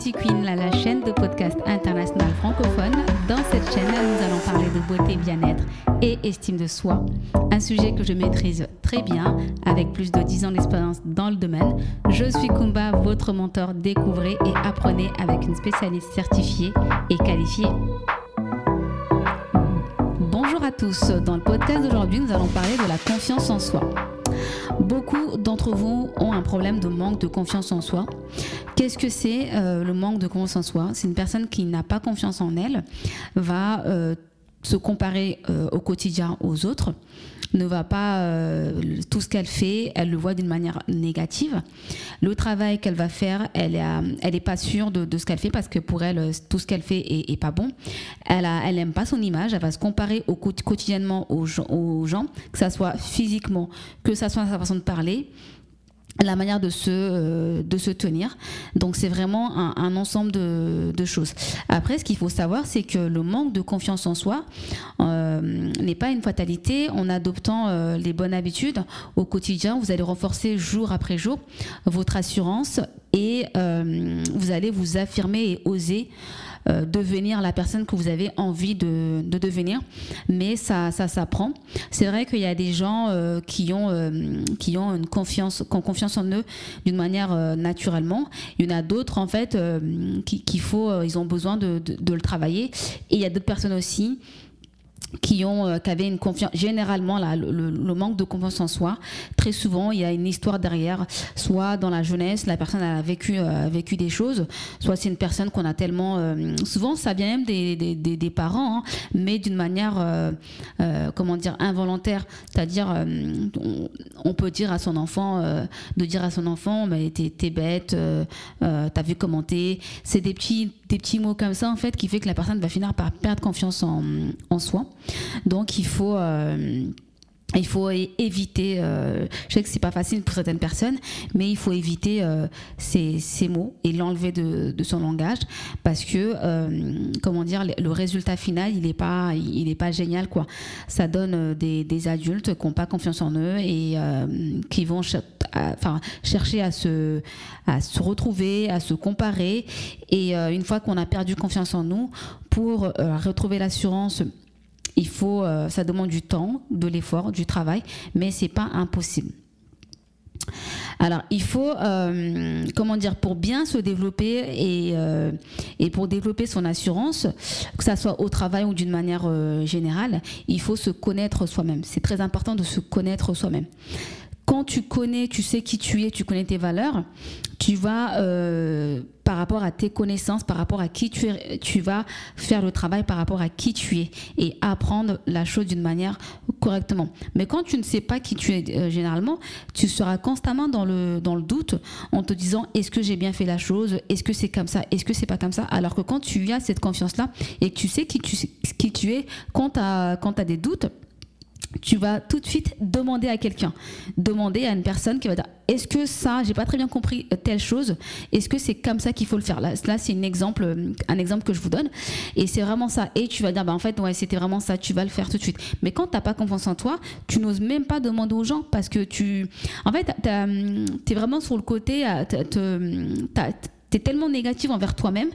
Beauty Queen, la, chaîne de podcast international francophone. Dans cette chaîne, nous allons parler de beauté, bien-être et estime de soi. Un sujet que je maîtrise très bien, avec plus de 10 ans d'expérience dans le domaine. Je suis Kumba, votre mentor. Découvrez et apprenez avec une spécialiste certifiée et qualifiée. Bonjour à tous. Dans le podcast d'aujourd'hui, nous allons parler de la confiance en soi. Beaucoup d'entre vous ont un problème de manque de confiance en soi. Qu'est-ce que c'est euh, le manque de confiance en soi? C'est une personne qui n'a pas confiance en elle, va euh, se comparer euh, au quotidien aux autres, ne va pas tout ce qu'elle fait, elle le voit d'une manière négative. Le travail qu'elle va faire, elle est, elle est pas sûre de, ce qu'elle fait parce que pour elle, tout ce qu'elle fait est, pas bon. Elle a, elle aime pas son image, elle va se comparer au, quotidiennement aux, aux gens, que ça soit physiquement, que ça soit sa façon de parler la manière de se, euh, de se tenir. Donc c'est vraiment un, ensemble de, choses. Après, ce qu'il faut savoir, c'est que le manque de confiance en soi euh, n'est pas une fatalité. En adoptant euh, les bonnes habitudes au quotidien, vous allez renforcer jour après jour votre assurance et vous allez vous affirmer et oser euh, devenir la personne que vous avez envie de, devenir. Mais ça, ça s'apprend. C'est vrai qu'il y a des gens euh, qui ont euh, qui ont une confiance, qui ont confiance en eux d'une manière naturellement. Il y en a d'autres en fait qu'il faut, ils ont besoin de, de le travailler. Et il y a d'autres personnes aussi qui ont euh, qui avaient une confiance généralement le, manque de confiance en soi très souvent il y a une histoire derrière soit dans la jeunesse la personne a vécu euh, des choses soit c'est une personne qu'on a tellement euh, souvent ça vient même des, parents hein, mais d'une manière comment dire involontaire. C'est-à-dire on, peut dire à son enfant de dire à son enfant mais t'es bête t'as vu commenter c'est des petits des petits mots comme ça en fait qui fait que la personne va finir par perdre confiance en, soi. Donc il faut euh, il faut éviter, euh, je sais que c'est pas facile pour certaines personnes, mais il faut éviter euh, ces, ces, mots et l'enlever de, de, son langage parce que, comment dire, le résultat final, il n'est pas, il est pas génial quoi. Ça donne des, des adultes qui n'ont pas confiance en eux et qui vont chercher à se, à se retrouver, à se comparer. Et une fois qu'on a perdu confiance en nous, pour retrouver l'assurance il faut, euh, ça demande du temps, de l'effort, du travail, mais c'est pas impossible. Alors, il faut, euh, comment dire, pour bien se développer et, euh, et, pour développer son assurance, que ça soit au travail ou d'une manière générale, il faut se connaître soi-même. C'est très important de se connaître soi-même quand tu connais, tu sais qui tu es, tu connais tes valeurs, tu vas, euh, par rapport à tes connaissances, par rapport à qui tu es, tu vas faire le travail par rapport à qui tu es et apprendre la chose d'une manière correctement. Mais quand tu ne sais pas qui tu es euh, généralement, tu seras constamment dans le, doute en te disant est-ce que j'ai bien fait la chose, est-ce que c'est comme ça, est-ce que c'est pas comme ça? Alors que quand tu as cette confiance-là et que tu sais qui tu, es, quand tu as des doutes, tu vas tout de suite demander à quelqu'un, demander à une personne qui va dire est-ce que ça, j'ai pas très bien compris euh, telle chose, est-ce que c'est comme ça qu'il faut le faire? Là, c'est un exemple, euh, un exemple que je vous donne, et c'est vraiment ça. Et tu vas dire bah en fait ouais c'était vraiment ça, tu vas le faire tout de suite. Mais quand t'as pas confiance en toi, tu n'oses même pas demander aux gens parce que tu, en fait, tu es vraiment sur le côté, tu tellement négative envers toi-même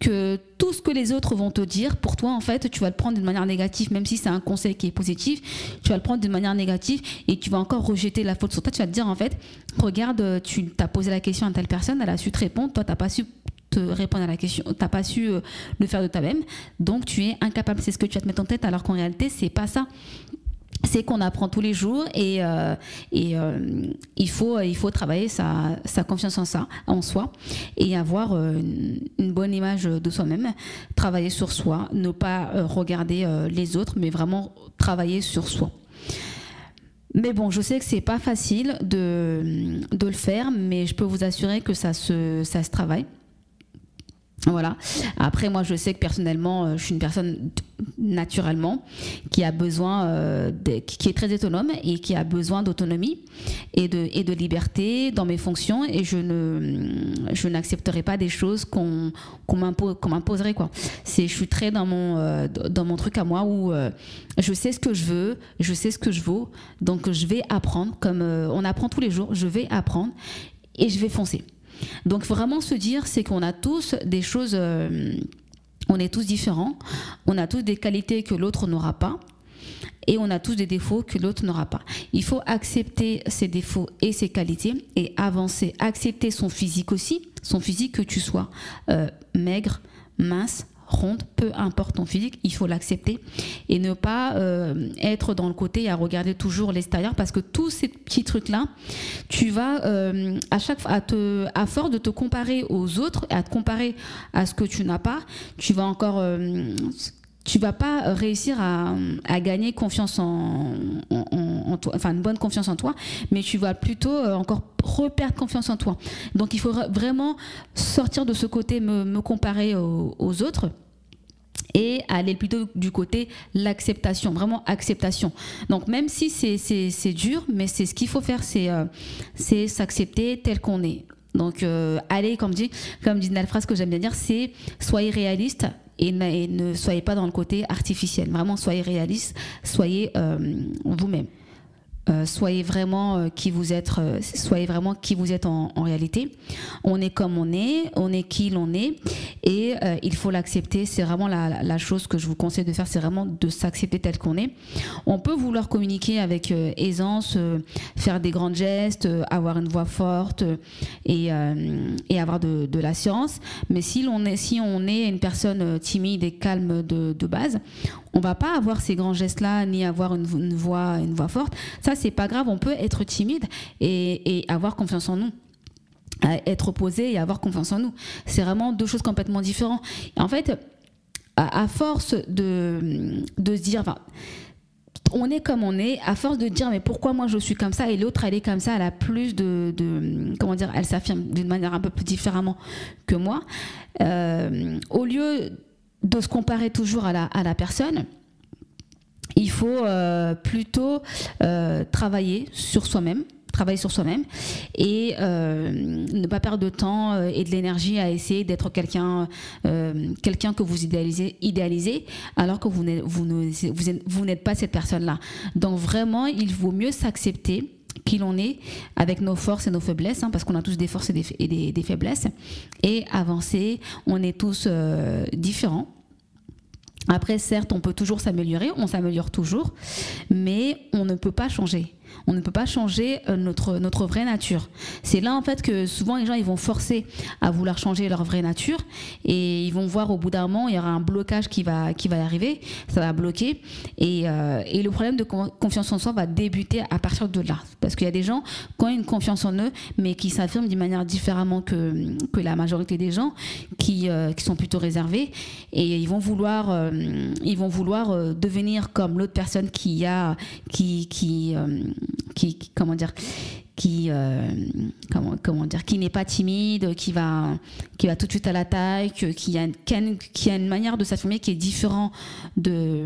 que tout ce que les autres vont te dire, pour toi, en fait, tu vas le prendre d'une manière négative, même si c'est un conseil qui est positif, tu vas le prendre d'une manière négative et tu vas encore rejeter la faute sur toi. Tu vas te dire, en fait, regarde, tu t'as posé la question à telle personne, elle a su te répondre, toi, t'as pas su te répondre à la question, t'as pas su euh, le faire de toi-même, donc tu es incapable. C'est ce que tu vas te mettre en tête, alors qu'en réalité, c'est pas ça c'est qu'on apprend tous les jours et, euh, euh, il, faut, il faut travailler sa, confiance en, ça, en soi et avoir euh, une, bonne image de soi-même, travailler sur soi, ne pas regarder les autres, mais vraiment travailler sur soi. Mais bon, je sais que c'est pas facile de, le faire, mais je peux vous assurer que ça se travaille. Voilà. Après, moi, je sais que personnellement, euh, je suis une personne naturellement qui a besoin, euh, qui est très autonome et qui a besoin d'autonomie et de, et de liberté dans mes fonctions. Et je ne, je n'accepterai pas des choses qu'on, qu'on, m'imposerait quoi. C'est, je suis très dans mon, euh, dans mon truc à moi où je sais ce que je veux, je sais ce que je vaux, donc je vais apprendre. Comme on apprend tous les jours, je vais apprendre et je vais foncer. Donc vraiment se dire, c'est qu'on a tous des choses, euh, on est tous différents, on a tous des qualités que l'autre n'aura pas. Et on a tous des défauts que l'autre n'aura pas. Il faut accepter ses défauts et ses qualités et avancer. Accepter son physique aussi, son physique que tu sois euh, maigre, mince, ronde, peu importe ton physique, il faut l'accepter et ne pas euh, être dans le côté à regarder toujours l'extérieur parce que tous ces petits trucs là, tu vas euh, à chaque fois à te à force de te comparer aux autres et à te comparer à ce que tu n'as pas, tu vas encore euh, tu vas pas réussir à gagner confiance en, en, toi, enfin une bonne confiance en toi, mais tu vas plutôt encore reperdre confiance en toi. Donc il faut vraiment sortir de ce côté me, comparer aux, autres et aller plutôt du côté l'acceptation, vraiment acceptation. Donc même si c'est dur, mais c'est ce qu'il faut faire, c'est euh, c'est s'accepter tel qu'on est. Donc euh, allez, comme dit, comme dit une phrase que j'aime bien dire, c'est soyez réaliste et ne, soyez pas dans le côté artificiel. Vraiment, soyez réaliste, soyez euh, vous-même. Euh, soyez vraiment euh, qui vous êtes, euh, soyez vraiment qui vous êtes en, réalité. On est comme on est, on est qui l'on est, et il faut l'accepter. C'est vraiment la, la, chose que je vous conseille de faire, c'est vraiment de s'accepter tel qu'on est. On peut vouloir communiquer avec aisance, faire des grands gestes, avoir une voix forte et, avoir de, de l'assurance, mais si l'on est, si on est une personne timide et calme de, base, on va pas avoir ces grands gestes-là, ni avoir une, voix, une voix forte. C'est pas grave. On peut être timide et, avoir confiance en nous être posé et avoir confiance en nous. C'est vraiment deux choses complètement différentes. en fait, à, force de, de se dire, on est comme on est, à force de dire mais pourquoi moi je suis comme ça et l'autre elle est comme ça, elle a plus de, comment dire, elle s'affirme d'une manière un peu plus différemment que moi. Euh, au lieu de se comparer toujours à la, à la personne, il faut euh, plutôt euh, travailler sur soi-même travailler sur soi-même et euh, ne pas perdre de temps et de l'énergie à essayer d'être quelqu'un quelqu'un que vous idéalisez, idéalisez alors que vous n'êtes pas cette personne-là. Donc vraiment, il vaut mieux s'accepter qui l'on est avec nos forces et nos faiblesses, hein, parce qu'on a tous des forces et des, faiblesses, et avancer. On est tous différents après, certes, on peut toujours s'améliorer, on s'améliore toujours, mais on ne peut pas changer on ne peut pas changer euh, notre, notre vraie nature. C'est là en fait que souvent les gens ils vont forcer à vouloir changer leur vraie nature et ils vont voir au bout d'un moment il y aura un blocage qui va, qui va arriver, ça va bloquer et, euh, et le problème de confiance en soi va débuter à partir de là. Parce qu'il y a des gens qui ont une confiance en eux mais qui s'affirment d'une manière différemment que, que la majorité des gens qui, euh, qui sont plutôt réservés et ils vont vouloir, ils vont vouloir devenir comme l'autre personne qui a qui, qui qui, comment dire, qui, euh, comment, comment dire, qui n'est pas timide, qui va, qui va tout de suite à l'attaque, qui a, qui a une manière de s'affirmer qui est différente de,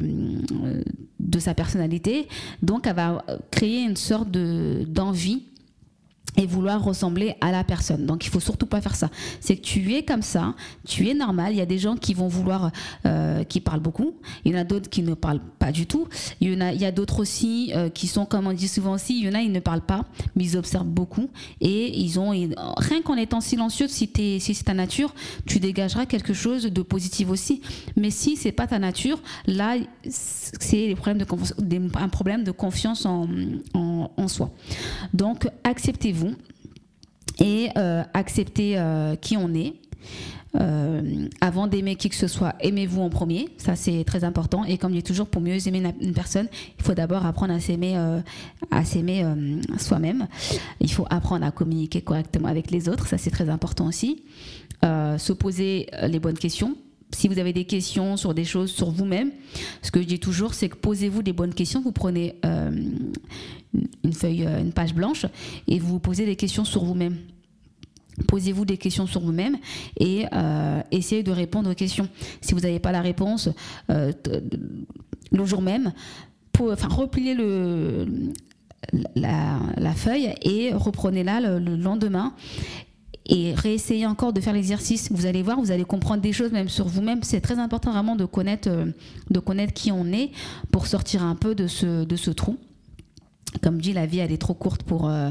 de sa personnalité. Donc, elle va créer une sorte de, d'envie et vouloir ressembler à la personne. Donc il faut surtout pas faire ça. C'est que tu es comme ça, tu es normal. Il y a des gens qui vont vouloir, euh, qui parlent beaucoup. Il y en a d'autres qui ne parlent pas du tout. Il y en a, il y a d'autres aussi euh, qui sont, comme on dit souvent aussi, il y en a ils ne parlent pas, mais ils observent beaucoup et ils ont rien qu'en étant silencieux, si, si c'est ta nature, tu dégageras quelque chose de positif aussi. Mais si c'est pas ta nature, là c'est un problème de confiance en, en soi. Donc acceptez-vous et euh, accepter euh, qui on est. Euh, avant d'aimer qui que ce soit, aimez-vous en premier, ça c'est très important. Et comme je dis toujours, pour mieux aimer une personne, il faut d'abord apprendre à s'aimer, à s'aimer soi-même. Il faut apprendre à communiquer correctement avec les autres, ça c'est très important aussi. se poser les bonnes questions, si vous avez des questions sur des choses sur vous-même, ce que je dis toujours, c'est que posez-vous des bonnes questions. Vous prenez une feuille, euh, une page blanche, et vous posez des questions sur vous-même. Posez-vous des questions sur vous-même et euh, essayez de répondre aux questions. Si vous n'avez pas la réponse le jour même, pour, enfin, repliez la, feuille et reprenez-la le, lendemain et réessayez encore de faire l'exercice. Vous allez voir, vous allez comprendre des choses même sur vous-même. C'est très important vraiment de connaître, euh, de connaître qui on est pour sortir un peu de ce trou. Comme dit, la vie, elle est trop courte pour, euh,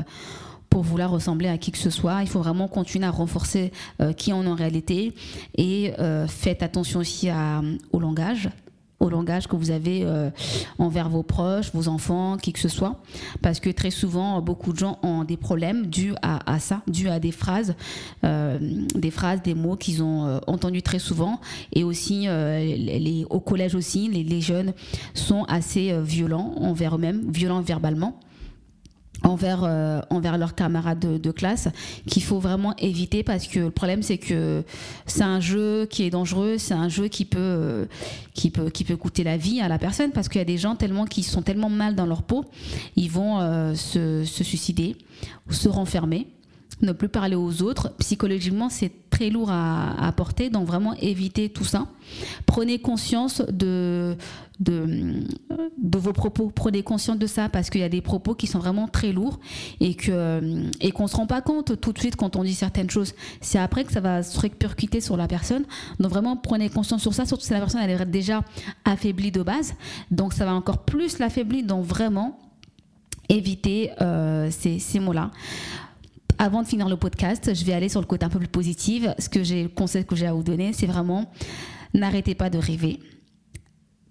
pour vouloir ressembler à qui que ce soit. Il faut vraiment continuer à renforcer qui on est en réalité et faites attention aussi au langage au langage que vous avez euh, envers vos proches, vos enfants, qui que ce soit. Parce que très souvent, beaucoup de gens ont des problèmes dus à, ça, dus à des phrases, euh, des phrases, des mots qu'ils ont euh, entendus très souvent. Et aussi, les, au collège aussi, les, les jeunes sont assez violents envers eux-mêmes, violents verbalement envers, euh, envers leurs camarades de, classe qu'il faut vraiment éviter parce que le problème c'est que c'est un jeu qui est dangereux, c'est un jeu qui peut, euh, qui, peut, qui peut coûter la vie à la personne parce qu'il y a des gens tellement qui sont tellement mal dans leur peau, ils vont euh, se, se suicider ou se renfermer ne plus parler aux autres. Psychologiquement, c'est très lourd à, porter, donc vraiment éviter tout ça. Prenez conscience de, de, vos propos, prenez conscience de ça parce qu'il y a des propos qui sont vraiment très lourds et que et qu'on se rend pas compte tout de suite quand on dit certaines choses. C'est après que ça va se répercuter sur la personne. Donc vraiment prenez conscience sur ça, surtout si la personne elle est déjà affaiblie de base, donc ça va encore plus l'affaiblir. Donc vraiment éviter euh, ces, ces mots-là avant de finir le podcast, je vais aller sur le côté un peu plus positif. Ce que j'ai, le conseil que j'ai à vous donner, c'est vraiment n'arrêtez pas de rêver.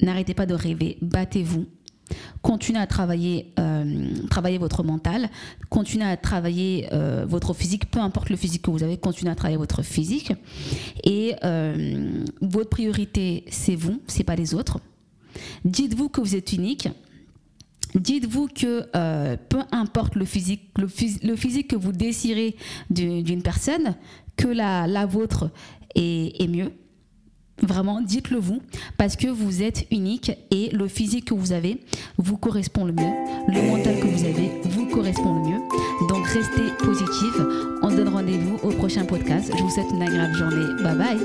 N'arrêtez pas de rêver. Battez-vous. Continuez à travailler, euh, votre mental, continuez à travailler euh, votre physique, peu importe le physique que vous avez, continuez à travailler votre physique. Et euh, votre priorité, c'est vous, c'est pas les autres. Dites-vous que vous êtes unique. Dites-vous que euh, peu importe le physique, que vous désirez d'une personne, que la, vôtre est, est mieux. Vraiment, dites-le vous, parce que vous êtes unique et le physique que vous avez vous correspond le mieux, le mental que vous avez vous correspond le mieux. Donc restez positif. On donne rendez-vous au prochain podcast. Je vous souhaite une agréable journée. Bye bye.